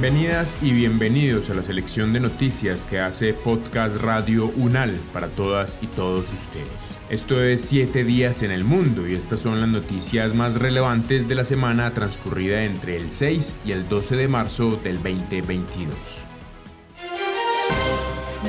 Bienvenidas y bienvenidos a la selección de noticias que hace Podcast Radio UNAL para todas y todos ustedes. Esto es 7 días en el mundo y estas son las noticias más relevantes de la semana transcurrida entre el 6 y el 12 de marzo del 2022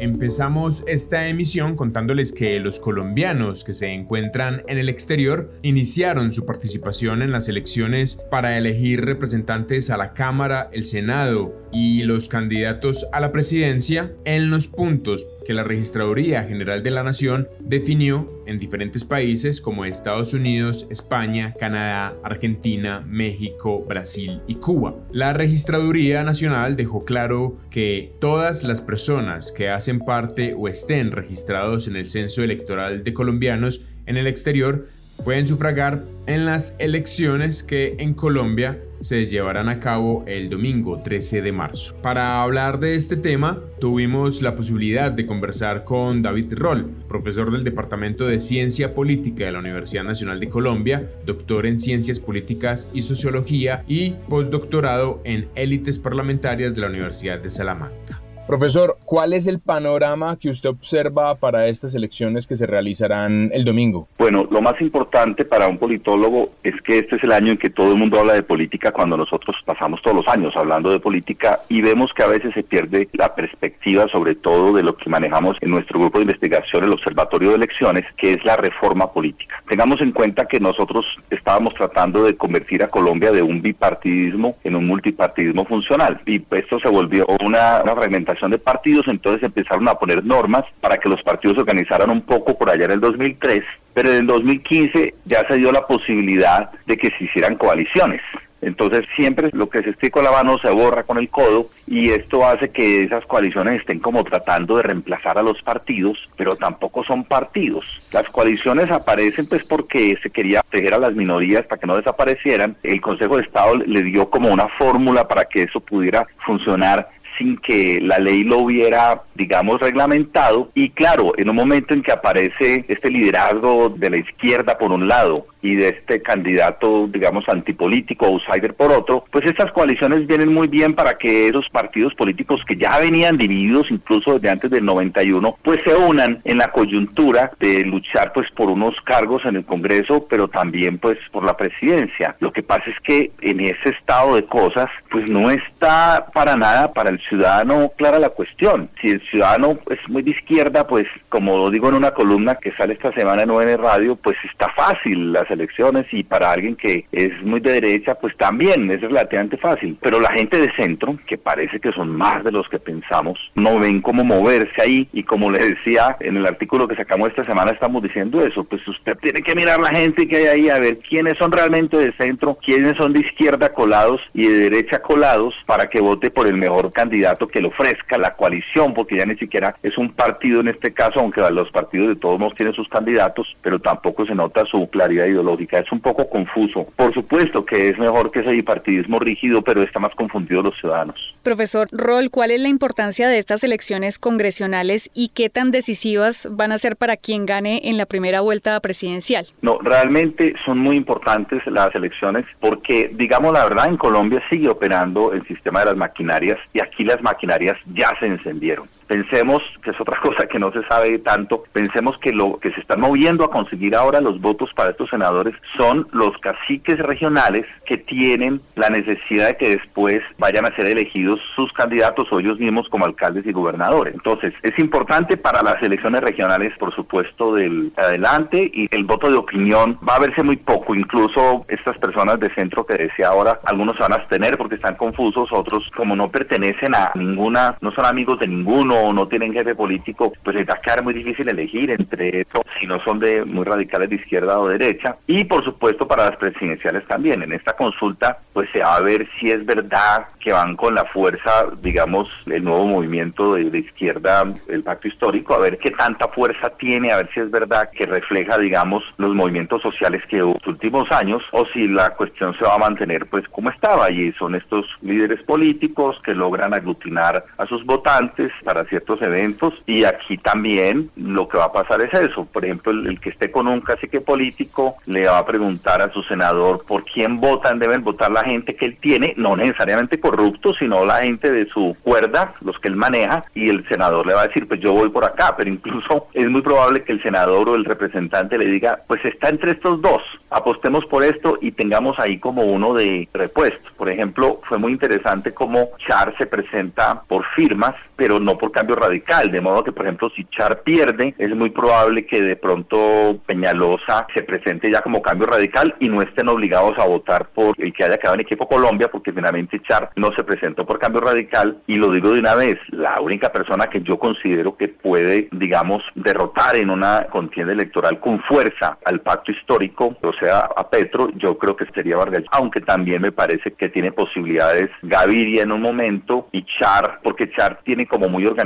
Empezamos esta emisión contándoles que los colombianos que se encuentran en el exterior iniciaron su participación en las elecciones para elegir representantes a la Cámara, el Senado y los candidatos a la presidencia en los puntos que la Registraduría General de la Nación definió en diferentes países como Estados Unidos, España, Canadá, Argentina, México, Brasil y Cuba. La Registraduría Nacional dejó claro que todas las personas que hacen parte o estén registrados en el censo electoral de colombianos en el exterior pueden sufragar en las elecciones que en Colombia se llevarán a cabo el domingo 13 de marzo. Para hablar de este tema, tuvimos la posibilidad de conversar con David Roll, profesor del Departamento de Ciencia Política de la Universidad Nacional de Colombia, doctor en Ciencias Políticas y Sociología y postdoctorado en élites parlamentarias de la Universidad de Salamanca. Profesor, ¿cuál es el panorama que usted observa para estas elecciones que se realizarán el domingo? Bueno, lo más importante para un politólogo es que este es el año en que todo el mundo habla de política cuando nosotros pasamos todos los años hablando de política y vemos que a veces se pierde la perspectiva sobre todo de lo que manejamos en nuestro grupo de investigación, el Observatorio de Elecciones, que es la reforma política. Tengamos en cuenta que nosotros estábamos tratando de convertir a Colombia de un bipartidismo en un multipartidismo funcional y esto se volvió una, fragmentación de partidos, entonces empezaron a poner normas para que los partidos se organizaran un poco por allá en el 2003, pero en el 2015 ya se dio la posibilidad de que se hicieran coaliciones. Entonces siempre lo que se esté con la mano se borra con el codo y esto hace que esas coaliciones estén como tratando de reemplazar a los partidos, pero tampoco son partidos. Las coaliciones aparecen pues porque se quería proteger a las minorías para que no desaparecieran. El Consejo de Estado le dio como una fórmula para que eso pudiera funcionar sin que la ley lo hubiera, digamos, reglamentado. Y claro, en un momento en que aparece este liderazgo de la izquierda por un lado y de este candidato, digamos, antipolítico, outsider por otro, pues estas coaliciones vienen muy bien para que esos partidos políticos que ya venían divididos incluso desde antes del 91, pues se unan en la coyuntura de luchar pues por unos cargos en el Congreso, pero también pues por la presidencia. Lo que pasa es que en ese estado de cosas, pues no está para nada para el ciudadano clara la cuestión. Si el ciudadano es muy de izquierda, pues como lo digo en una columna que sale esta semana en ON Radio, pues está fácil las elecciones y para alguien que es muy de derecha, pues también es relativamente fácil. Pero la gente de centro, que parece que son más de los que pensamos, no ven cómo moverse ahí y como le decía en el artículo que sacamos esta semana estamos diciendo eso, pues usted tiene que mirar la gente que hay ahí a ver quiénes son realmente de centro, quiénes son de izquierda colados y de derecha colados para que vote por el mejor candidato que le ofrezca la coalición, porque ya ni siquiera es un partido en este caso, aunque los partidos de todos modos tienen sus candidatos, pero tampoco se nota su claridad ideológica. Es un poco confuso. Por supuesto que es mejor que ese bipartidismo rígido, pero está más confundido los ciudadanos. Profesor Roll, ¿cuál es la importancia de estas elecciones congresionales y qué tan decisivas van a ser para quien gane en la primera vuelta presidencial? No, realmente son muy importantes las elecciones porque, digamos la verdad, en Colombia sigue operando el sistema de las maquinarias y aquí las maquinarias ya se encendieron. Pensemos, que es otra cosa que no se sabe tanto, pensemos que lo que se están moviendo a conseguir ahora los votos para estos senadores son los caciques regionales que tienen la necesidad de que después vayan a ser elegidos sus candidatos o ellos mismos como alcaldes y gobernadores. Entonces, es importante para las elecciones regionales, por supuesto, del adelante y el voto de opinión va a verse muy poco. Incluso estas personas de centro que decía ahora, algunos se van a abstener porque están confusos, otros como no pertenecen a ninguna, no son amigos de ninguno o no tienen jefe político, pues les va a quedar muy difícil elegir entre eso, si no son de muy radicales de izquierda o derecha. Y por supuesto para las presidenciales también. En esta consulta pues se va a ver si es verdad que van con la fuerza, digamos, el nuevo movimiento de, izquierda, el pacto histórico, a ver qué tanta fuerza tiene, a ver si es verdad que refleja, digamos, los movimientos sociales que hubo los últimos años o si la cuestión se va a mantener pues como estaba y son estos líderes políticos que logran aglutinar a sus votantes para ciertos eventos y aquí también lo que va a pasar es eso, por ejemplo, el, que esté con un cacique político le va a preguntar a su senador por quién votan, deben votar la gente que él tiene, no necesariamente corrupto, sino la gente de su cuerda, los que él maneja, y el senador le va a decir, pues yo voy por acá, pero incluso es muy probable que el senador o el representante le diga, pues está entre estos dos, apostemos por esto y tengamos ahí como uno de repuesto. Por ejemplo, fue muy interesante cómo Char se presenta por firmas, pero no por cambio radical, de modo que, por ejemplo, si Char pierde, es muy probable que de pronto Peñalosa se presente ya como cambio radical y no estén obligados a votar por el que haya quedado en equipo Colombia, porque finalmente Char no se presentó por cambio radical. Y lo digo de una vez, la única persona que yo considero que puede, digamos, derrotar en una contienda electoral con fuerza al pacto histórico, o sea, a Petro, yo creo que sería Vargas, aunque también me parece que tiene posibilidades Gaviria en un momento y Char, porque Char tiene como muy organizado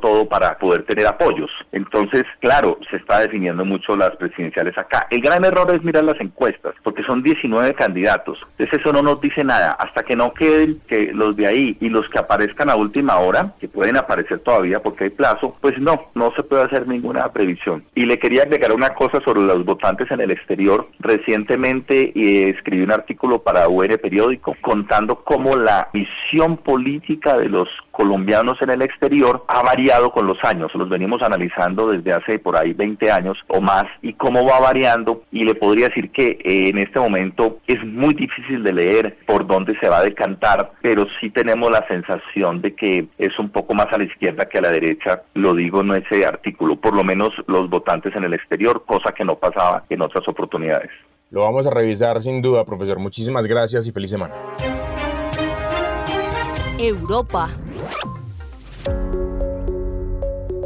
todo para poder tener apoyos. Entonces, claro, se está definiendo mucho las presidenciales acá. El gran error es mirar las encuestas, porque son 19 candidatos. Entonces eso no nos dice nada. Hasta que no queden que los de ahí y los que aparezcan a última hora, que pueden aparecer todavía porque hay plazo, pues no, no se puede hacer ninguna previsión. Y le quería agregar una cosa sobre los votantes en el exterior. Recientemente eh, escribí un artículo para UN Periódico contando cómo la visión política de los colombianos en el exterior ha variado con los años. Los venimos analizando desde hace por ahí 20 años o más y cómo va variando. Y le podría decir que eh, en este momento es muy difícil de leer por dónde se va a decantar, pero sí tenemos la sensación de que es un poco más a la izquierda que a la derecha. Lo digo en ese artículo, por lo menos los votantes en el exterior, cosa que no pasaba en otras oportunidades. Lo vamos a revisar sin duda, profesor. Muchísimas gracias y feliz semana. Europa.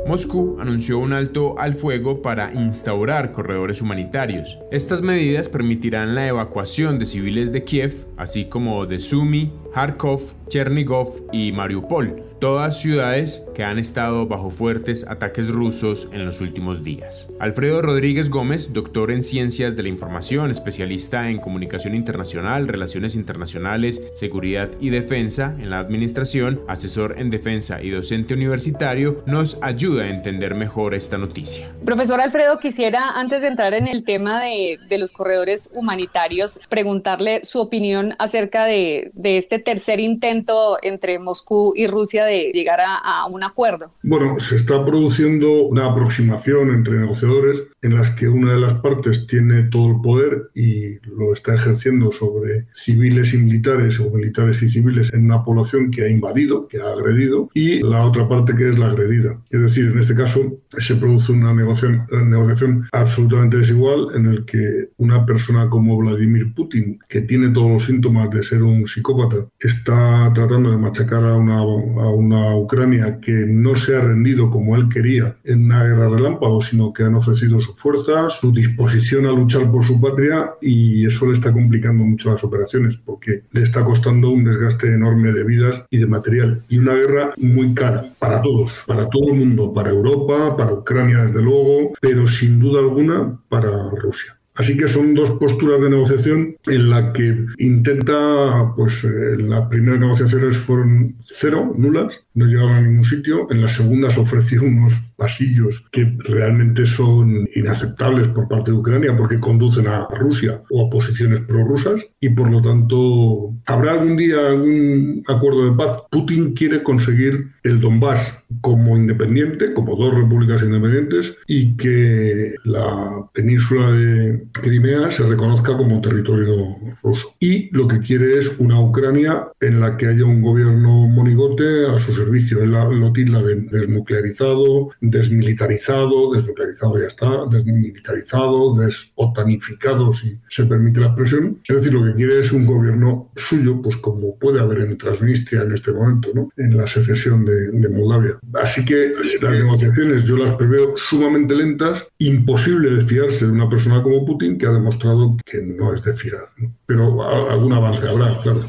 Moscú anunció un alto al fuego para instaurar corredores humanitarios. Estas medidas permitirán la evacuación de civiles de Kiev, así como de Sumy, Kharkov, Chernigov y Mariupol, todas ciudades que han estado bajo fuertes ataques rusos en los últimos días. Alfredo Rodríguez Gómez, doctor en Ciencias de la Información, especialista en Comunicación Internacional, Relaciones Internacionales, Seguridad y Defensa en la Administración, asesor en Defensa y docente universitario, nos ayuda a entender mejor esta noticia. Profesor Alfredo, quisiera antes de entrar en el tema de, de los corredores humanitarios, preguntarle su opinión acerca de, de este tercer intento entre Moscú y Rusia de llegar a, a, un acuerdo? Bueno, se está produciendo una aproximación entre negociadores en las que una de las partes tiene todo el poder y lo está ejerciendo sobre civiles y militares o militares y civiles en una población que ha invadido, que ha agredido, y la otra parte que es la agredida. Es decir, en este caso se produce una negociación, negociación absolutamente desigual en el que una persona como Vladimir Putin, que tiene todos los síntomas de ser un psicópata, está tratando de machacar a una, a una Ucrania que no se ha rendido como él quería en una guerra relámpago, sino que han ofrecido su fuerza, su disposición a luchar por su patria y eso le está complicando mucho las operaciones porque le está costando un desgaste enorme de vidas y de material y una guerra muy cara para todos, para todo el mundo, para Europa, para Ucrania desde luego, pero sin duda alguna para Rusia. Así que son dos posturas de negociación en la que intenta, pues las primeras negociaciones fueron cero, nulas, no llegaron a ningún sitio. En las segundas ofreció unos pasillos que realmente son inaceptables por parte de Ucrania porque conducen a Rusia o a posiciones prorrusas y por lo tanto habrá algún día algún acuerdo de paz. Putin quiere conseguir el Donbass como independiente, como dos repúblicas independientes y que la península de Crimea se reconozca como territorio ruso. Y lo que quiere es una Ucrania en la que haya un gobierno monigote a su servicio. Él lo tilda de desnuclearizado, desmilitarizado, desnuclearizado ya está, desmilitarizado, desotanificado, si se permite la expresión. Es decir, lo que quiere es un gobierno suyo, pues como puede haber en Transnistria en este momento, ¿no? en la secesión de, de Moldavia. Así que las negociaciones yo las preveo sumamente lentas, imposible de fiarse de una persona como Putin, que ha demostrado que no es de fiar. Pero algún avance habrá, claro.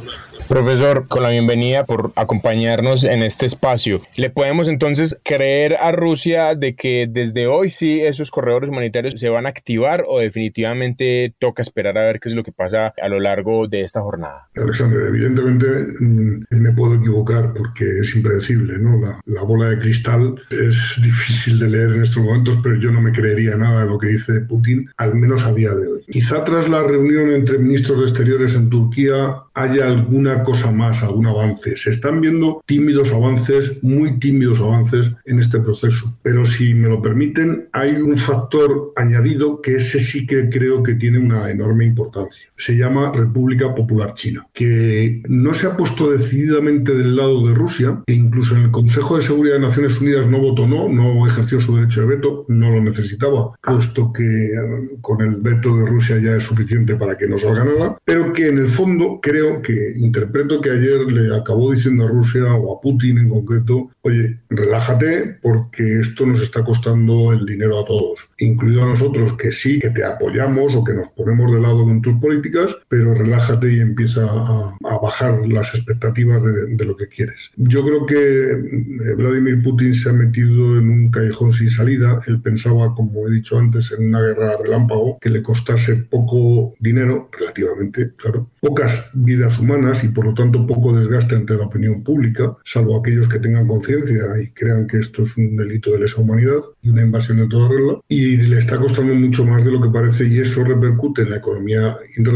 Profesor, con la bienvenida por acompañarnos en este espacio. ¿Le podemos entonces creer a Rusia de que desde hoy sí esos corredores humanitarios se van a activar o definitivamente toca esperar a ver qué es lo que pasa a lo largo de esta jornada? Alexander, evidentemente mm, me puedo equivocar porque es impredecible, ¿no? La, la bola de cristal es difícil de leer en estos momentos, pero yo no me creería nada de lo que dice Putin, al menos a día de hoy. Quizá tras la reunión entre ministros de Exteriores en Turquía haya alguna cosa más, algún avance. Se están viendo tímidos avances, muy tímidos avances en este proceso. Pero si me lo permiten, hay un factor añadido que ese sí que creo que tiene una enorme importancia. Se llama República Popular China, que no se ha puesto decididamente del lado de Rusia, e incluso en el Consejo de Seguridad de Naciones Unidas no votó no, no ejerció su derecho de veto, no lo necesitaba, puesto que eh, con el veto de Rusia ya es suficiente para que no salga nada, pero que en el fondo creo que interpreto que ayer le acabó diciendo a Rusia o a Putin en concreto, oye, relájate porque esto nos está costando el dinero a todos, incluido a nosotros que sí, que te apoyamos o que nos ponemos de lado con tus políticas, pero relájate y empieza a, bajar las expectativas de, de, lo que quieres. Yo creo que eh, Vladimir Putin se ha metido en un callejón sin salida. Él pensaba, como he dicho antes, en una guerra relámpago que le costase poco dinero, relativamente, claro, pocas vidas humanas y por lo tanto poco desgaste ante la opinión pública, salvo aquellos que tengan conciencia y crean que esto es un delito de lesa humanidad y una invasión de toda regla. Y le está costando mucho más de lo que parece y eso repercute en la economía internacional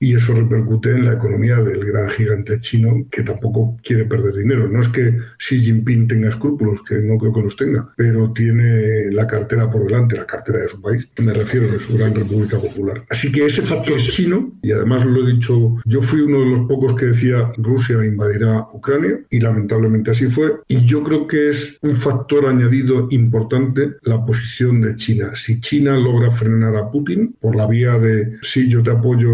y eso repercute en la economía del gran gigante chino que tampoco quiere perder dinero. No es que Xi Jinping tenga escrúpulos, que no creo que los tenga, pero tiene la cartera por delante, la cartera de su país. Me refiero a su gran República Popular. Así que ese factor chino, y además lo he dicho, yo fui uno de los pocos que decía Rusia invadirá Ucrania y lamentablemente así fue. Y yo creo que es un factor añadido importante la posición de China. Si China logra frenar a Putin por la vía de sí, yo te apoyo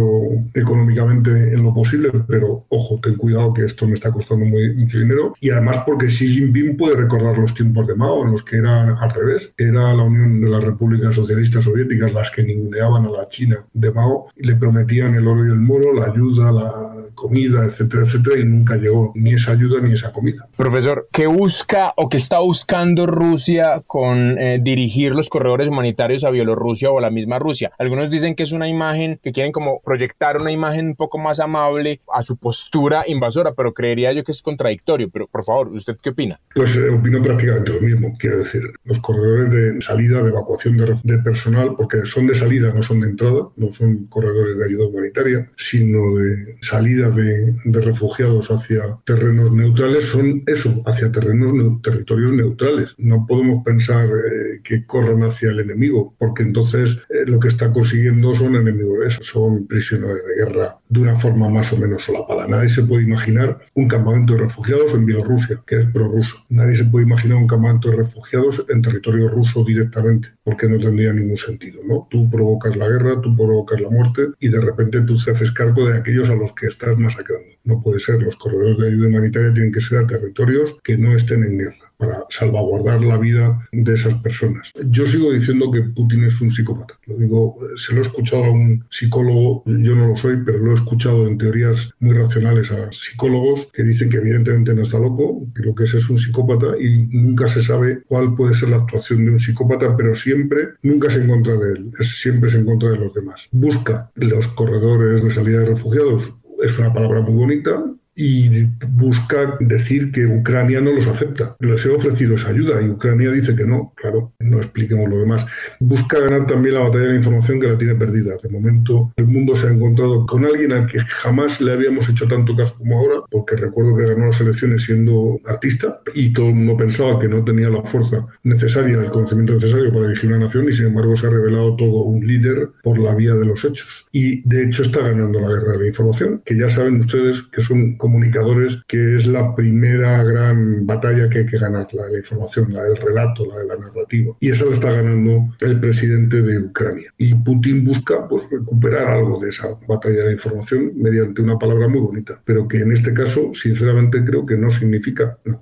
económicamente en lo posible, pero ojo, ten cuidado que esto me está costando mucho dinero. Y además porque Xi Jinping puede recordar los tiempos de Mao en los que era al revés. Era la Unión de las Repúblicas Socialistas Soviéticas las que ninguneaban a la China de Mao y le prometían el oro y el moro, la ayuda, la comida, etcétera, etcétera, y nunca llegó ni esa ayuda ni esa comida. Profesor, ¿qué busca o qué está buscando Rusia con eh, dirigir los corredores humanitarios a Bielorrusia o a la misma Rusia? Algunos dicen que es una imagen, que quieren como proyectar una imagen un poco más amable a su postura invasora, pero creería yo que es contradictorio. Pero por favor, ¿usted qué opina? Pues eh, opino prácticamente lo mismo. Quiero decir, los corredores de salida, de evacuación de, de personal, porque son de salida, no son de entrada, no son corredores de ayuda humanitaria, sino de salida de, refugiados hacia terrenos neutrales son eso, hacia terrenos, territorios neutrales. No podemos pensar eh, que corran hacia el enemigo, porque entonces eh, lo que está consiguiendo son enemigos, son prisioneros de guerra de una forma más o menos solapada. Nadie se puede imaginar un campamento de refugiados en Bielorrusia, que es prorruso. Nadie se puede imaginar un campamento de refugiados en territorio ruso directamente, porque no tendría ningún sentido. ¿no? Tú provocas la guerra, tú provocas la muerte y de repente tú te haces cargo de aquellos a los que estás masacrando. No puede ser, los corredores de ayuda humanitaria tienen que ser a territorios que no estén en guerra para salvaguardar la vida de esas personas. Yo sigo diciendo que Putin es un psicópata. Lo digo, se lo he escuchado a un psicólogo, yo no lo soy, pero lo he escuchado en teorías muy racionales a psicólogos que dicen que evidentemente no está loco, que lo que es es un psicópata y nunca se sabe cuál puede ser la actuación de un psicópata, pero siempre, nunca es en contra de él, es, siempre es en contra de los demás. Busca los corredores de salida de refugiados, es una palabra muy bonita, y busca decir que Ucrania no los acepta. Les he ofrecido esa ayuda y Ucrania dice que no. Claro, no expliquemos lo demás. Busca ganar también la batalla de la información que la tiene perdida. De momento, el mundo se ha encontrado con alguien al que jamás le habíamos hecho tanto caso como ahora, porque recuerdo que ganó las elecciones siendo artista y todo el mundo pensaba que no tenía la fuerza necesaria, el conocimiento necesario para dirigir una nación y sin embargo se ha revelado todo un líder por la vía de los hechos. Y de hecho está ganando la guerra de la información, que ya saben ustedes que son comunicadores, que es la primera gran batalla que hay que ganar, la de la información, la del relato, la de la narrativa. Y esa la está ganando el presidente de Ucrania. Y Putin busca pues, recuperar algo de esa batalla de información mediante una palabra muy bonita, pero que en este caso, sinceramente, creo que no significa nada.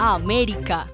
América.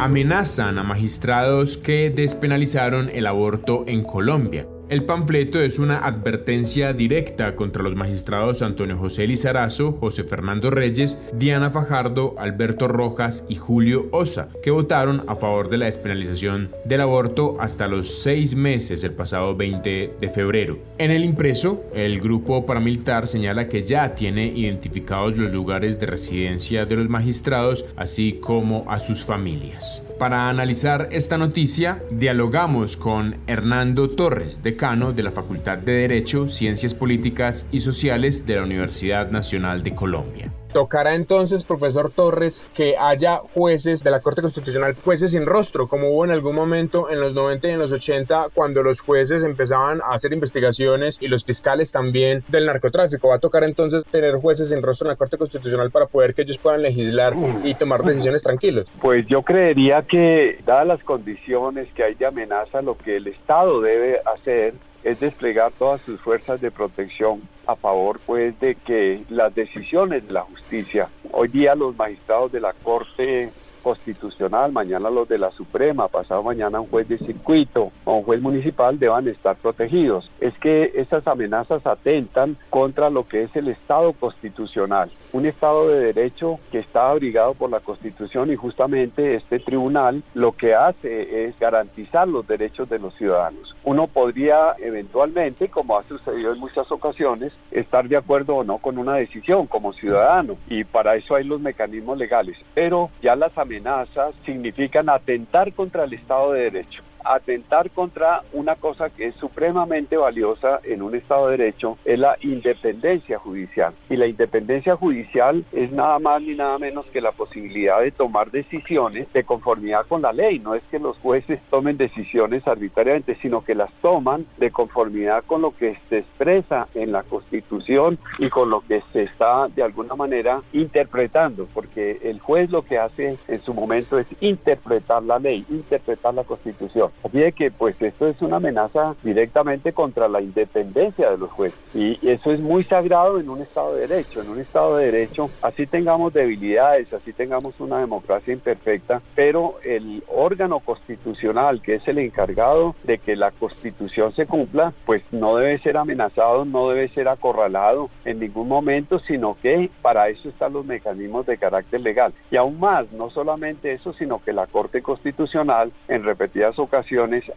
Amenazan a magistrados que despenalizaron el aborto en Colombia. El panfleto es una advertencia directa contra los magistrados Antonio José Lizarazo, José Fernando Reyes, Diana Fajardo, Alberto Rojas y Julio Osa, que votaron a favor de la despenalización del aborto hasta los seis meses el pasado 20 de febrero. En el impreso, el grupo paramilitar señala que ya tiene identificados los lugares de residencia de los magistrados, así como a sus familias. Para analizar esta noticia, dialogamos con Hernando Torres, de de la Facultad de Derecho, Ciencias Políticas y Sociales de la Universidad Nacional de Colombia. Tocará entonces, profesor Torres, que haya jueces de la Corte Constitucional, jueces sin rostro, como hubo en algún momento en los 90 y en los 80, cuando los jueces empezaban a hacer investigaciones y los fiscales también del narcotráfico. Va a tocar entonces tener jueces sin rostro en la Corte Constitucional para poder que ellos puedan legislar y tomar decisiones tranquilos. Pues yo creería que, dadas las condiciones que hay de amenaza, lo que el Estado debe hacer es desplegar todas sus fuerzas de protección a favor pues de que las decisiones de la justicia, hoy día los magistrados de la Corte Constitucional, mañana los de la Suprema, pasado mañana un juez de circuito o un juez municipal deban estar protegidos. Es que esas amenazas atentan contra lo que es el Estado constitucional un Estado de Derecho que está abrigado por la Constitución y justamente este tribunal lo que hace es garantizar los derechos de los ciudadanos. Uno podría eventualmente, como ha sucedido en muchas ocasiones, estar de acuerdo o no con una decisión como ciudadano y para eso hay los mecanismos legales, pero ya las amenazas significan atentar contra el Estado de Derecho atentar contra una cosa que es supremamente valiosa en un Estado de Derecho, es la independencia judicial. Y la independencia judicial es nada más ni nada menos que la posibilidad de tomar decisiones de conformidad con la ley. No es que los jueces tomen decisiones arbitrariamente, sino que las toman de conformidad con lo que se expresa en la Constitución y con lo que se está de alguna manera interpretando, porque el juez lo que hace en su momento es interpretar la ley, interpretar la Constitución. Así que pues esto es una amenaza directamente contra la independencia de los jueces. Y eso es muy sagrado en un Estado de Derecho. En un Estado de Derecho, así tengamos debilidades, así tengamos una democracia imperfecta, pero el órgano constitucional, que es el encargado de que la Constitución se cumpla, pues no debe ser amenazado, no debe ser acorralado en ningún momento, sino que para eso están los mecanismos de carácter legal. Y aún más, no solamente eso, sino que la Corte Constitucional en repetidas ocasiones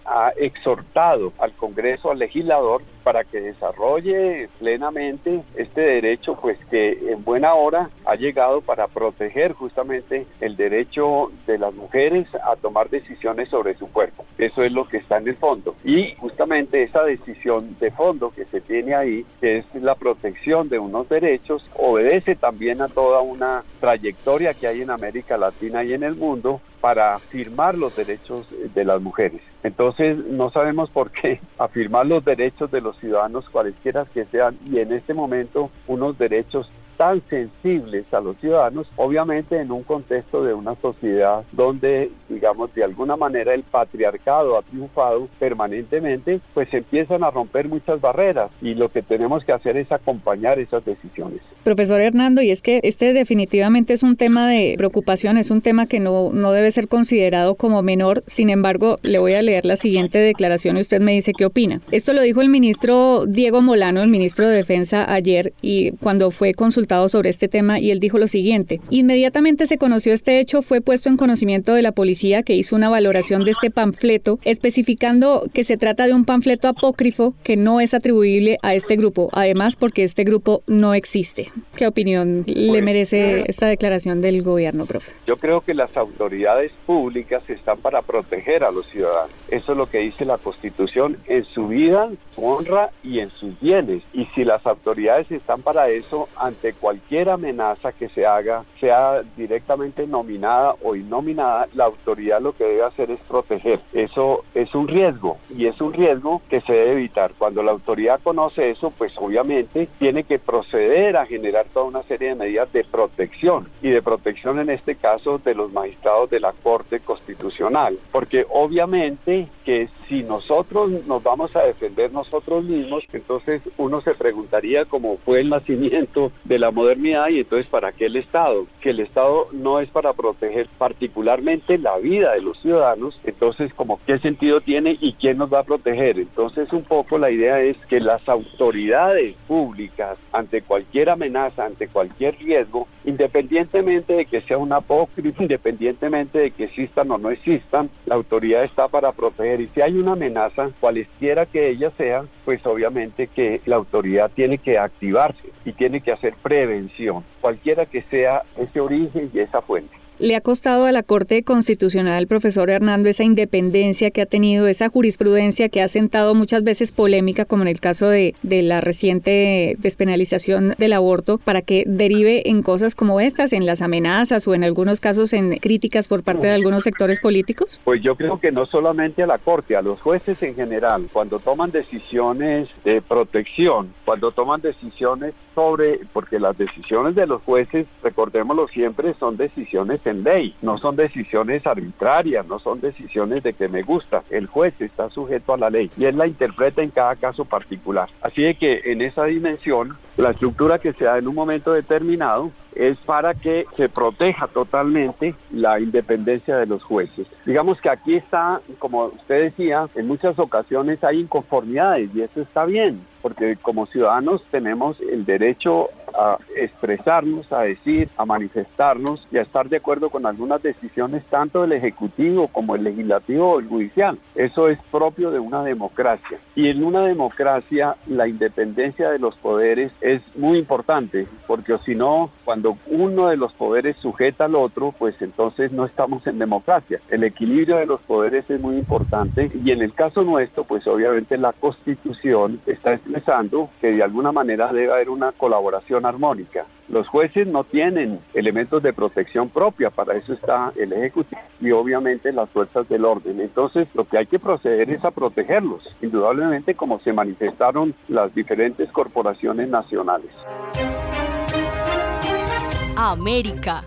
ha exhortado al Congreso, al legislador, para que desarrolle plenamente este derecho, pues que en buena hora ha llegado para proteger justamente el derecho de las mujeres a tomar decisiones sobre su cuerpo. Eso es lo que está en el fondo. Y justamente esa decisión de fondo que se tiene ahí, que es la protección de unos derechos, obedece también a toda una trayectoria que hay en América Latina y en el mundo para afirmar los derechos de las mujeres. Entonces no sabemos por qué afirmar los derechos de los ciudadanos cualesquiera que sean y en este momento unos derechos tan sensibles a los ciudadanos, obviamente en un contexto de una sociedad donde, digamos, de alguna manera el patriarcado ha triunfado permanentemente, pues empiezan a romper muchas barreras y lo que tenemos que hacer es acompañar esas decisiones. Profesor Hernando, y es que este definitivamente es un tema de preocupación, es un tema que no, no debe ser considerado como menor, sin embargo, le voy a leer la siguiente declaración y usted me dice qué opina. Esto lo dijo el ministro Diego Molano, el ministro de Defensa, ayer y cuando fue consultado sobre este tema y él dijo lo siguiente. Inmediatamente se conoció este hecho, fue puesto en conocimiento de la policía que hizo una valoración de este panfleto, especificando que se trata de un panfleto apócrifo que no es atribuible a este grupo, además porque este grupo no existe. ¿Qué opinión le merece esta declaración del gobierno, profe? Yo creo que las autoridades públicas están para proteger a los ciudadanos. Eso es lo que dice la Constitución en su vida, su honra y en sus bienes. Y si las autoridades están para eso, ante cualquier amenaza que se haga, sea directamente nominada o innominada, la autoridad lo que debe hacer es proteger. Eso es un riesgo y es un riesgo que se debe evitar. Cuando la autoridad conoce eso, pues obviamente tiene que proceder a generar toda una serie de medidas de protección y de protección en este caso de los magistrados de la Corte Constitucional. Porque obviamente que si nosotros nos vamos a defender nosotros mismos, entonces uno se preguntaría cómo fue el nacimiento de la modernidad y entonces para qué el Estado, que el Estado no es para proteger particularmente la vida de los ciudadanos, entonces como qué sentido tiene y quién nos va a proteger. Entonces un poco la idea es que las autoridades públicas ante cualquier amenaza, ante cualquier riesgo, independientemente de que sea un apócrifo, independientemente de que existan o no existan, la autoridad está para proteger y si hay una amenaza, cualesquiera que ella sea, pues obviamente que la autoridad tiene que activarse y tiene que hacer prevención, cualquiera que sea ese origen y esa fuente. ¿Le ha costado a la Corte Constitucional, profesor Hernando, esa independencia que ha tenido, esa jurisprudencia que ha sentado muchas veces polémica, como en el caso de, la reciente despenalización del aborto, para que derive en cosas como estas, en las amenazas o en algunos casos en críticas por parte de algunos sectores políticos? Pues yo creo que no solamente a la Corte, a los jueces en general, cuando toman decisiones de protección, cuando toman decisiones sobre, porque las decisiones de los jueces, recordémoslo siempre, son decisiones ley, no son decisiones arbitrarias, no son decisiones de que me gusta. El juez está sujeto a la ley y él la interpreta en cada caso particular. Así de que en esa dimensión, la estructura que se da en un momento determinado es para que se proteja totalmente la independencia de los jueces. Digamos que aquí está, como usted decía, en muchas ocasiones hay inconformidades y eso está bien, porque como ciudadanos tenemos el derecho a expresarnos, a decir, a manifestarnos y a estar de acuerdo con algunas decisiones tanto del Ejecutivo como el Legislativo o el Judicial. Eso es propio de una democracia. Y en una democracia la independencia de los poderes es muy importante, porque si no, cuando uno de los poderes sujeta al otro, pues entonces no estamos en democracia. El equilibrio de los poderes es muy importante y en el caso nuestro, pues obviamente la Constitución está expresando que de alguna manera debe haber una colaboración armónica. Los jueces no tienen elementos de protección propia, para eso está el Ejecutivo y obviamente las fuerzas del orden. Entonces lo que hay que proceder es a protegerlos, indudablemente como se manifestaron las diferentes corporaciones nacionales. América.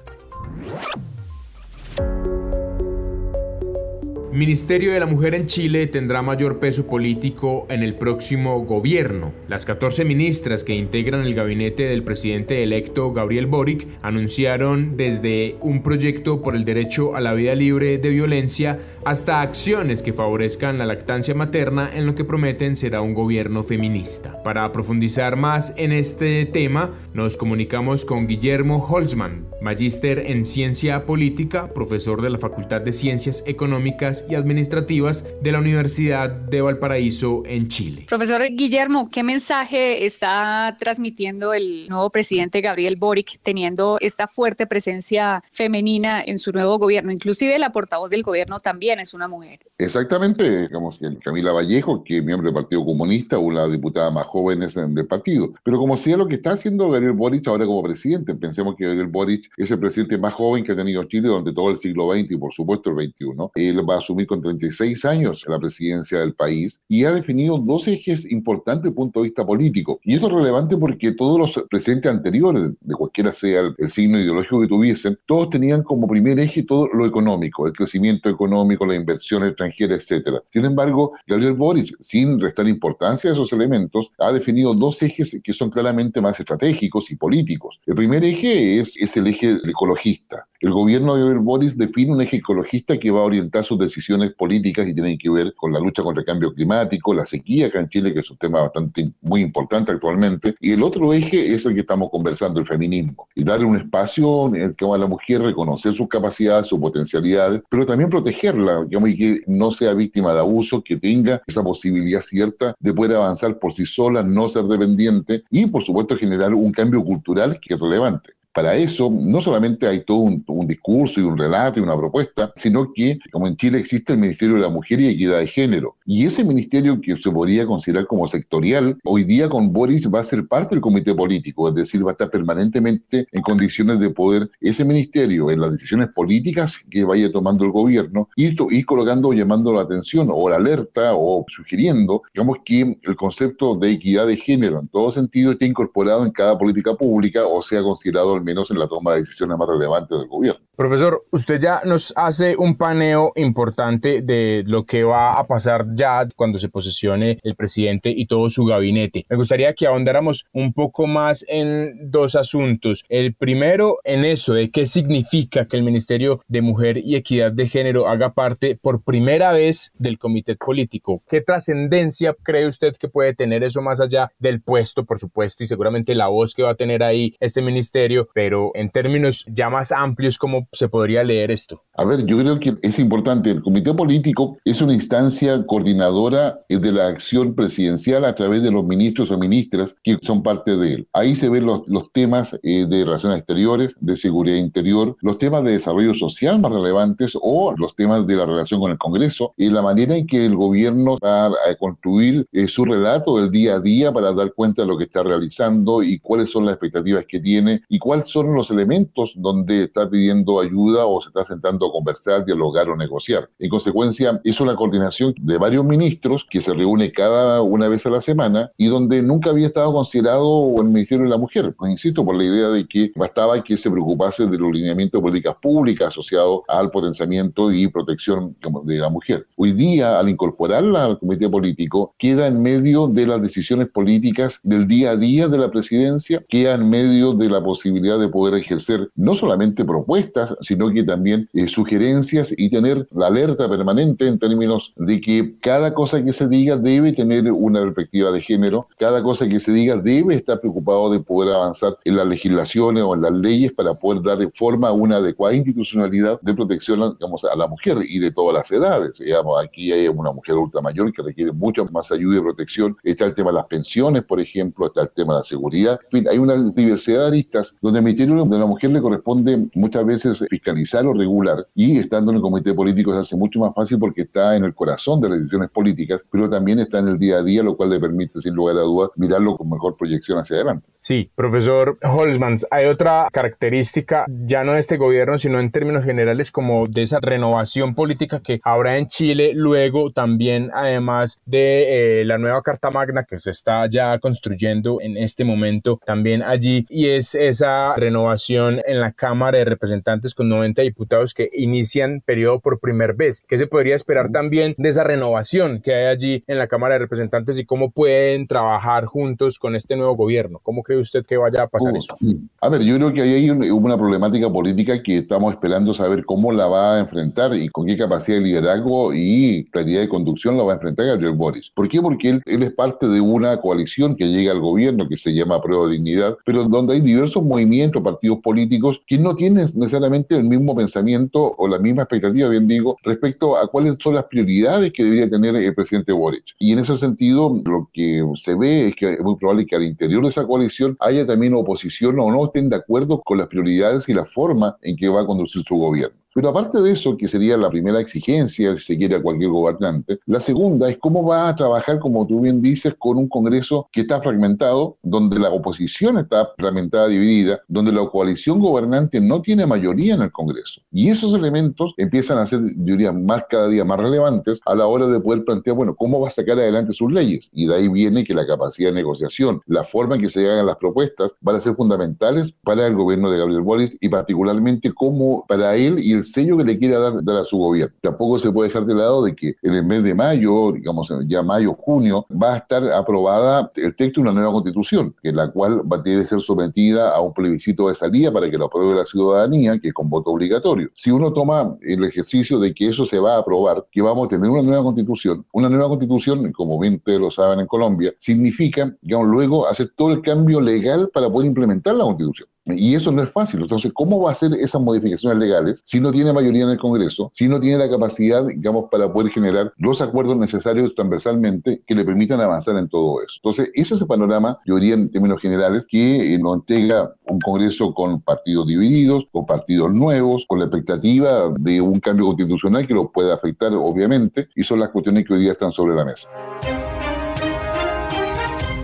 Ministerio de la Mujer en Chile tendrá mayor peso político en el próximo gobierno. Las 14 ministras que integran el gabinete del presidente electo Gabriel Boric anunciaron desde un proyecto por el derecho a la vida libre de violencia hasta acciones que favorezcan la lactancia materna en lo que prometen será un gobierno feminista. Para profundizar más en este tema, nos comunicamos con Guillermo Holzman, magíster en ciencia política, profesor de la Facultad de Ciencias Económicas y Administrativas de la Universidad de Valparaíso en Chile. Profesor Guillermo, ¿qué mensaje está transmitiendo el nuevo presidente Gabriel Boric teniendo esta fuerte presencia femenina en su nuevo gobierno? Inclusive la portavoz del gobierno también es una mujer. Exactamente, digamos que Camila Vallejo, que es miembro del Partido Comunista, la diputada más joven del partido. Pero como sea lo que está haciendo Gabriel Boric ahora como presidente, pensemos que Gabriel Boric es el presidente más joven que ha tenido Chile durante todo el siglo XX y por supuesto el XXI. Él va a asumir con 36 años la presidencia del país y ha definido dos ejes importantes desde el punto de vista político. Y esto es relevante porque todos los presidentes anteriores, de cualquiera sea el, el signo ideológico que tuviesen, todos tenían como primer eje todo lo económico, el crecimiento económico, la inversión extranjera, etcétera. Sin embargo, Gabriel Boric, sin restar importancia a esos elementos, ha definido dos ejes que son claramente más estratégicos y políticos. El primer eje es, es el eje ecologista. El gobierno de Boris define un eje ecologista que va a orientar sus decisiones políticas y tienen que ver con la lucha contra el cambio climático, la sequía acá en Chile, que es un tema bastante muy importante actualmente. Y el otro eje es el que estamos conversando, el feminismo. Y darle un espacio en el que va la mujer reconocer sus capacidades, sus potencialidades, pero también protegerla, digamos, y que no sea víctima de abuso, que tenga esa posibilidad cierta de poder avanzar por sí sola, no ser dependiente y, por supuesto, generar un cambio cultural que es relevante. Para eso, no solamente hay todo un, discurso y un relato y una propuesta, sino que, como en Chile existe el Ministerio de la Mujer y Equidad de Género. Y ese ministerio que se podría considerar como sectorial, hoy día con Boris va a ser parte del comité político, es decir, va a estar permanentemente en condiciones de poder ese ministerio en las decisiones políticas que vaya tomando el gobierno y, y colocando, llamando la atención o la alerta o sugiriendo, digamos, que el concepto de equidad de género en todo sentido esté incorporado en cada política pública o sea considerado el menos en la toma de decisiones más relevantes del gobierno. Profesor, usted ya nos hace un paneo importante de lo que va a pasar ya cuando se posesione el presidente y todo su gabinete. Me gustaría que ahondáramos un poco más en dos asuntos. El primero, en eso, de qué significa que el Ministerio de Mujer y Equidad de Género haga parte por primera vez del comité político. ¿Qué trascendencia cree usted que puede tener eso más allá del puesto, por supuesto, y seguramente la voz que va a tener ahí este ministerio, pero en términos ya más amplios, como se podría leer esto? A ver, yo creo que es importante. El comité político es una instancia coordinadora de la acción presidencial a través de los ministros o ministras que son parte de él. Ahí se ven los, los temas eh, de relaciones exteriores, de seguridad interior, los temas de desarrollo social más relevantes o los temas de la relación con el Congreso y la manera en que el gobierno va a construir eh, su relato del día a día para dar cuenta de lo que está realizando y cuáles son las expectativas que tiene y cuáles son los elementos donde está pidiendo ayuda o se está sentando a conversar, dialogar o negociar. En consecuencia, es una coordinación de varios ministros que se reúne cada una vez a la semana y donde nunca había estado considerado el Ministerio de la Mujer. Pues insisto, por la idea de que bastaba que se preocupase de los lineamientos de políticas públicas asociados al potenciamiento y protección de la mujer. Hoy día, al incorporarla al comité político, queda en medio de las decisiones políticas del día a día de la presidencia, queda en medio de la posibilidad de poder ejercer no solamente propuestas, sino que también eh, sugerencias y tener la alerta permanente en términos de que cada cosa que se diga debe tener una perspectiva de género, cada cosa que se diga debe estar preocupado de poder avanzar en las legislaciones o en las leyes para poder dar forma a una adecuada institucionalidad de protección digamos, a la mujer y de todas las edades. Digamos, aquí hay una mujer ultra mayor que requiere mucha más ayuda y protección. Está el tema de las pensiones, por ejemplo, está el tema de la seguridad. En fin, hay una diversidad de aristas donde al Ministerio de la Mujer le corresponde muchas veces fiscalizar o regular y estando en el comité político se hace mucho más fácil porque está en el corazón de las decisiones políticas, pero también está en el día a día, lo cual le permite sin lugar a dudas mirarlo con mejor proyección hacia adelante. Sí, profesor Holzmans, hay otra característica ya no de este gobierno, sino en términos generales como de esa renovación política que habrá en Chile luego también además de eh, la nueva Carta Magna que se está ya construyendo en este momento también allí y es esa renovación en la Cámara de Representantes con 90 diputados que inician periodo por primera vez. ¿Qué se podría esperar también de esa renovación que hay allí en la Cámara de Representantes y cómo pueden trabajar juntos con este nuevo gobierno? ¿Cómo cree usted que vaya a pasar eso? A ver, yo creo que ahí hay una problemática política que estamos esperando saber cómo la va a enfrentar y con qué capacidad de liderazgo y claridad de conducción la va a enfrentar Gabriel Boris. ¿Por qué? Porque él, él es parte de una coalición que llega al gobierno que se llama Prueba de Dignidad, pero donde hay diversos movimientos, partidos políticos que no tienen necesariamente el mismo pensamiento o la misma expectativa, bien digo, respecto a cuáles son las prioridades que debería tener el presidente Boric. Y en ese sentido, lo que se ve es que es muy probable que al interior de esa coalición haya también oposición o no estén de acuerdo con las prioridades y la forma en que va a conducir su gobierno. Pero aparte de eso, que sería la primera exigencia, si se quiere, a cualquier gobernante, la segunda es cómo va a trabajar, como tú bien dices, con un Congreso que está fragmentado, donde la oposición está fragmentada, dividida, donde la coalición gobernante no tiene mayoría en el Congreso. Y esos elementos empiezan a ser, yo diría, más cada día más relevantes a la hora de poder plantear, bueno, cómo va a sacar adelante sus leyes. Y de ahí viene que la capacidad de negociación, la forma en que se hagan las propuestas, van a ser fundamentales para el gobierno de Gabriel Boric y particularmente como para él y el sello que le quiera dar, dar a su gobierno. Tampoco se puede dejar de lado de que en el mes de mayo, digamos ya mayo, junio, va a estar aprobada el texto de una nueva constitución, en la cual va a tener que ser sometida a un plebiscito de salida para que lo apruebe la ciudadanía, que es con voto obligatorio. Si uno toma el ejercicio de que eso se va a aprobar, que vamos a tener una nueva constitución, una nueva constitución, como bien ustedes lo saben en Colombia, significa, digamos, luego hacer todo el cambio legal para poder implementar la constitución. Y eso no es fácil. Entonces, ¿cómo va a hacer esas modificaciones legales si no tiene mayoría en el Congreso, si no tiene la capacidad, digamos, para poder generar los acuerdos necesarios transversalmente que le permitan avanzar en todo eso? Entonces, ese es el panorama, yo diría en términos generales, que eh, nos entrega un Congreso con partidos divididos, con partidos nuevos, con la expectativa de un cambio constitucional que lo pueda afectar, obviamente, y son las cuestiones que hoy día están sobre la mesa.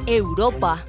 Europa.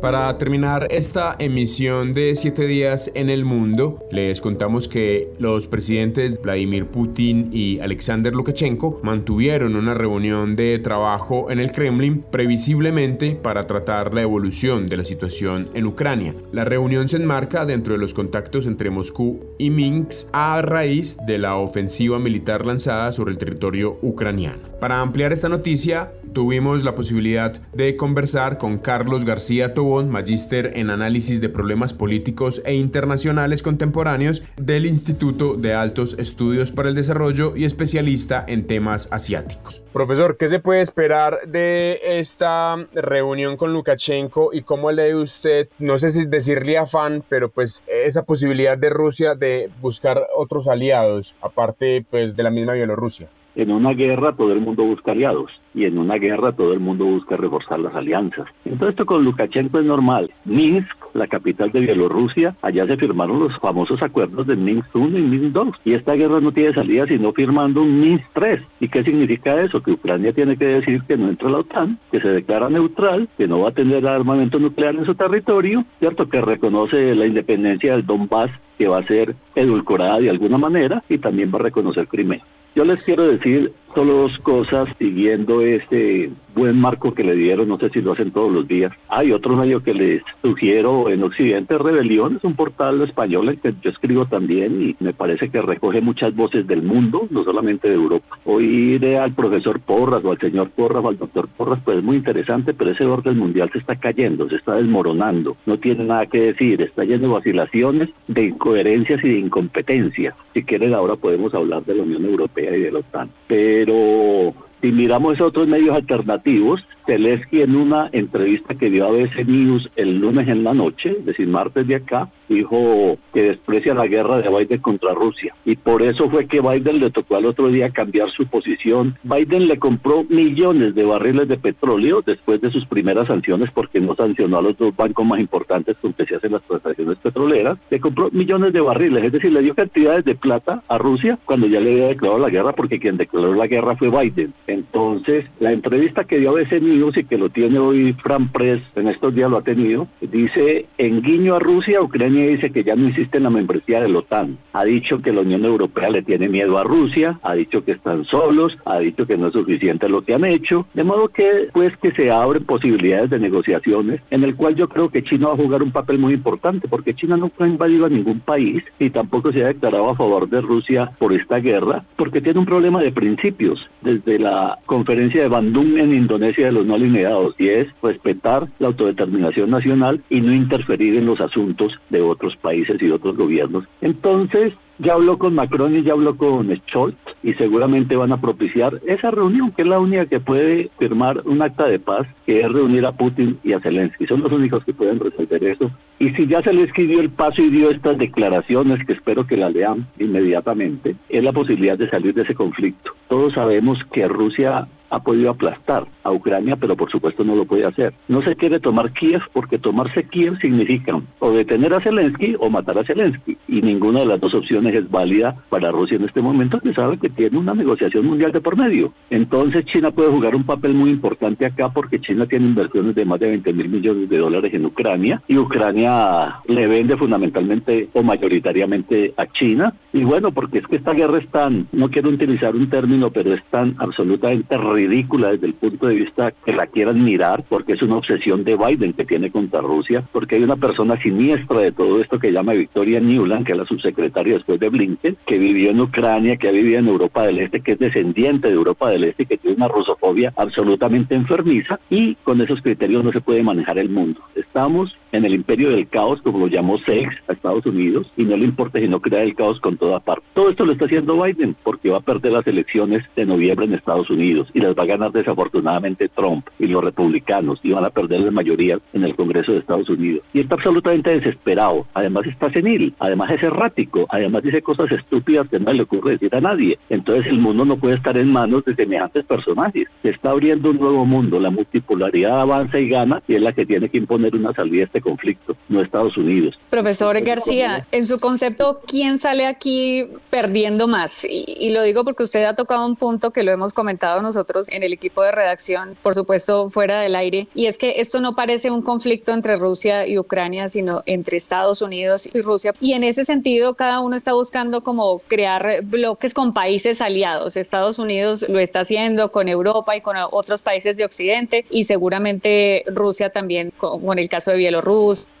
Para terminar esta emisión de 7 días en el mundo, les contamos que los presidentes Vladimir Putin y Alexander Lukashenko mantuvieron una reunión de trabajo en el Kremlin previsiblemente para tratar la evolución de la situación en Ucrania. La reunión se enmarca dentro de los contactos entre Moscú y Minsk a raíz de la ofensiva militar lanzada sobre el territorio ucraniano. Para ampliar esta noticia, tuvimos la posibilidad de conversar con Carlos García Tobón, magíster en análisis de problemas políticos e internacionales contemporáneos del Instituto de Altos Estudios para el Desarrollo y especialista en temas asiáticos. Profesor, ¿qué se puede esperar de esta reunión con Lukashenko y cómo lee usted, no sé si decirle afán, pero pues esa posibilidad de Rusia de buscar otros aliados, aparte pues de la misma Bielorrusia? En una guerra todo el mundo busca aliados y en una guerra todo el mundo busca reforzar las alianzas. Entonces esto con Lukashenko es normal. Minsk, la capital de Bielorrusia, allá se firmaron los famosos acuerdos de Minsk 1 y Minsk 2. Y esta guerra no tiene salida sino firmando un Minsk 3. ¿Y qué significa eso? Que Ucrania tiene que decir que no entra a la OTAN, que se declara neutral, que no va a tener armamento nuclear en su territorio, ¿cierto? Que reconoce la independencia del Donbass, que va a ser edulcorada de alguna manera, y también va a reconocer Crimea. Yo les quiero decir solo dos cosas siguiendo este buen marco que le dieron, no sé si lo hacen todos los días. Hay otro medio que les sugiero en Occidente, Rebelión, es un portal español en que yo escribo también y me parece que recoge muchas voces del mundo, no solamente de Europa. Oír al profesor Porras o al señor Porras o al doctor Porras, pues es muy interesante, pero ese orden mundial se está cayendo, se está desmoronando, no tiene nada que decir, está lleno de vacilaciones, de incoherencias y de incompetencias. Si quieren ahora podemos hablar de la Unión Europea y de la OTAN. Pero si miramos esos otros medios alternativos, Zelensky en una entrevista que dio a BBC News el lunes en la noche, es decir, martes de acá, dijo que desprecia la guerra de Biden contra Rusia. Y por eso fue que Biden le tocó al otro día cambiar su posición. Biden le compró millones de barriles de petróleo después de sus primeras sanciones porque no sancionó a los dos bancos más importantes con se hacen las transacciones petroleras. Le compró millones de barriles, es decir, le dio cantidades de plata a Rusia cuando ya le había declarado la guerra porque quien declaró la guerra fue Biden. Entonces, la entrevista que dio a BBC News y que lo tiene hoy Fran Press, en estos días lo ha tenido, dice, en guiño a Rusia, Ucrania dice que ya no insiste en la membresía de la OTAN. Ha dicho que la Unión Europea le tiene miedo a Rusia, ha dicho que están solos, ha dicho que no es suficiente lo que han hecho, de modo que pues que se abren posibilidades de negociaciones en el cual yo creo que China va a jugar un papel muy importante porque China no ha invadido a ningún país y tampoco se ha declarado a favor de Rusia por esta guerra porque tiene un problema de principios desde la conferencia de Bandung en Indonesia de los no alineados y es respetar la autodeterminación nacional y no interferir en los asuntos de otros países y otros gobiernos. Entonces, ya habló con Macron y ya habló con Scholz y seguramente van a propiciar esa reunión, que es la única que puede firmar un acta de paz, que es reunir a Putin y a Zelensky. Son los únicos que pueden resolver eso. Y si ya Zelensky dio el paso y dio estas declaraciones, que espero que la lean inmediatamente, es la posibilidad de salir de ese conflicto. Todos sabemos que Rusia ha podido aplastar a Ucrania, pero por supuesto no lo puede hacer. No se quiere tomar Kiev porque tomarse Kiev significa o detener a Zelensky o matar a Zelensky. Y ninguna de las dos opciones es válida para Rusia en este momento, que sabe que tiene una negociación mundial de por medio. Entonces China puede jugar un papel muy importante acá porque China tiene inversiones de más de 20 mil millones de dólares en Ucrania y Ucrania le vende fundamentalmente o mayoritariamente a China. Y bueno, porque es que esta guerra es tan, no quiero utilizar un término, pero es tan absolutamente ridícula desde el punto de vista que la quieran mirar, porque es una obsesión de Biden que tiene contra Rusia, porque hay una persona siniestra de todo esto que llama Victoria Newland, que es la subsecretaria después de Blinken, que vivió en Ucrania, que ha vivido en Europa del Este, que es descendiente de Europa del Este, que tiene una rusofobia absolutamente enfermiza, y con esos criterios no se puede manejar el mundo. Estamos en el imperio del caos, como lo llamó Sex a Estados Unidos, y no le importa si no crea el caos con toda parte. Todo esto lo está haciendo Biden, porque va a perder las elecciones de noviembre en Estados Unidos, y las va a ganar desafortunadamente Trump y los republicanos, y van a perder la mayoría en el Congreso de Estados Unidos. Y está absolutamente desesperado, además está senil, además es errático, además dice cosas estúpidas que no le ocurre decir a nadie. Entonces el mundo no puede estar en manos de semejantes personajes. Se está abriendo un nuevo mundo, la multipolaridad avanza y gana, y es la que tiene que imponer una salida este conflicto, no Estados Unidos. Profesor García, en su concepto, ¿quién sale aquí perdiendo más? Y, lo digo porque usted ha tocado un punto que lo hemos comentado nosotros en el equipo de redacción, por supuesto fuera del aire, y es que esto no parece un conflicto entre Rusia y Ucrania, sino entre Estados Unidos y Rusia. Y en ese sentido, cada uno está buscando como crear bloques con países aliados. Estados Unidos lo está haciendo con Europa y con otros países de Occidente, y seguramente Rusia también con, el caso de Bielorrusia,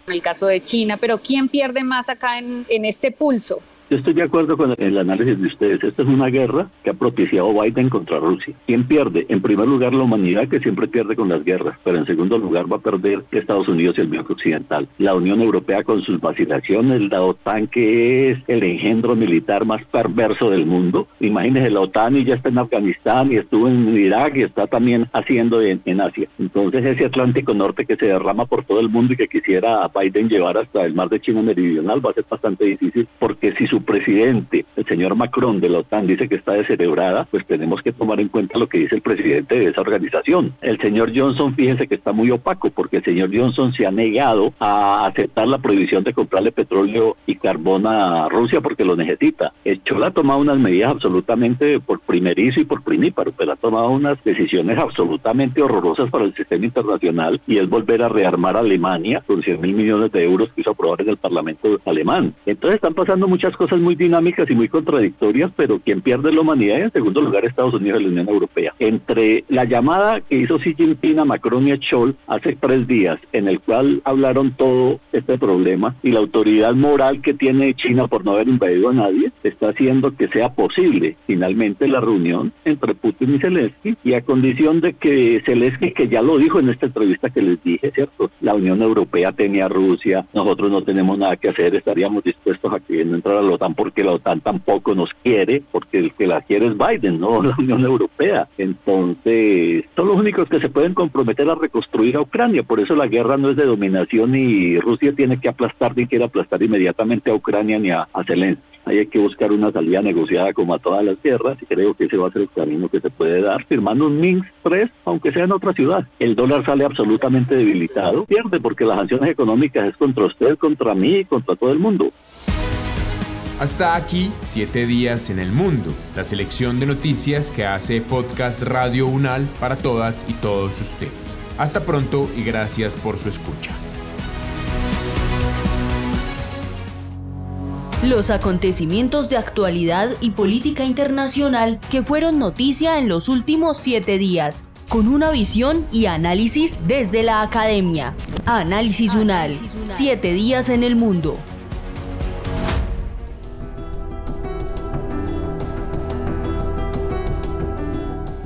en el caso de China, pero ¿quién pierde más acá en, en este pulso? Yo estoy de acuerdo con el análisis de ustedes. Esta es una guerra que ha propiciado Biden contra Rusia. ¿Quién pierde? En primer lugar, la humanidad que siempre pierde con las guerras, pero en segundo lugar va a perder Estados Unidos y el bloque occidental. La Unión Europea con sus vacilaciones, la OTAN que es el engendro militar más perverso del mundo. Imagínense, la OTAN y ya está en Afganistán y estuvo en Irak y está también haciendo en, en Asia. Entonces ese Atlántico Norte que se derrama por todo el mundo y que quisiera a Biden llevar hasta el mar de China Meridional va a ser bastante difícil porque si su presidente, el señor Macron de la OTAN, dice que está descerebrada, pues tenemos que tomar en cuenta lo que dice el presidente de esa organización. El señor Johnson, fíjense que está muy opaco, porque el señor Johnson se ha negado a aceptar la prohibición de comprarle petróleo y carbón a Rusia porque lo necesita. El Chol ha tomado unas medidas absolutamente por primerizo y por primíparo, pero ha tomado unas decisiones absolutamente horrorosas para el sistema internacional y es volver a rearmar a Alemania con 100 mil millones de euros que hizo aprobar en el Parlamento alemán. Entonces están pasando muchas cosas muy dinámicas y muy contradictorias, pero quien pierde la humanidad en segundo lugar Estados Unidos y la Unión Europea. Entre la llamada que hizo Xi Jinping a Macron y a Scholz hace tres días, en el cual hablaron todo este problema, y la autoridad moral que tiene China por no haber invadido a nadie, está haciendo que sea posible finalmente la reunión entre Putin y Zelensky, y a condición de que Zelensky, que ya lo dijo en esta entrevista que les dije, ¿cierto? La Unión Europea tenía a Rusia, nosotros no tenemos nada que hacer, estaríamos dispuestos a que no entrara a los porque la OTAN tampoco nos quiere, porque el que la quiere es Biden, no la Unión Europea. Entonces, son los únicos que se pueden comprometer a reconstruir a Ucrania. Por eso la guerra no es de dominación y Rusia tiene que aplastar ni quiere aplastar inmediatamente a Ucrania ni a, Zelensky. Ahí hay que buscar una salida negociada como a todas las guerras y creo que ese va a ser el camino que se puede dar firmando un Minsk 3, aunque sea en otra ciudad. El dólar sale absolutamente debilitado, pierde porque las sanciones económicas es contra usted, contra mí, y contra todo el mundo. Hasta aquí, siete días en el mundo, la selección de noticias que hace Podcast Radio Unal para todas y todos ustedes. Hasta pronto y gracias por su escucha. Los acontecimientos de actualidad y política internacional que fueron noticia en los últimos siete días, con una visión y análisis desde la academia. Análisis UNAL, siete días en el mundo.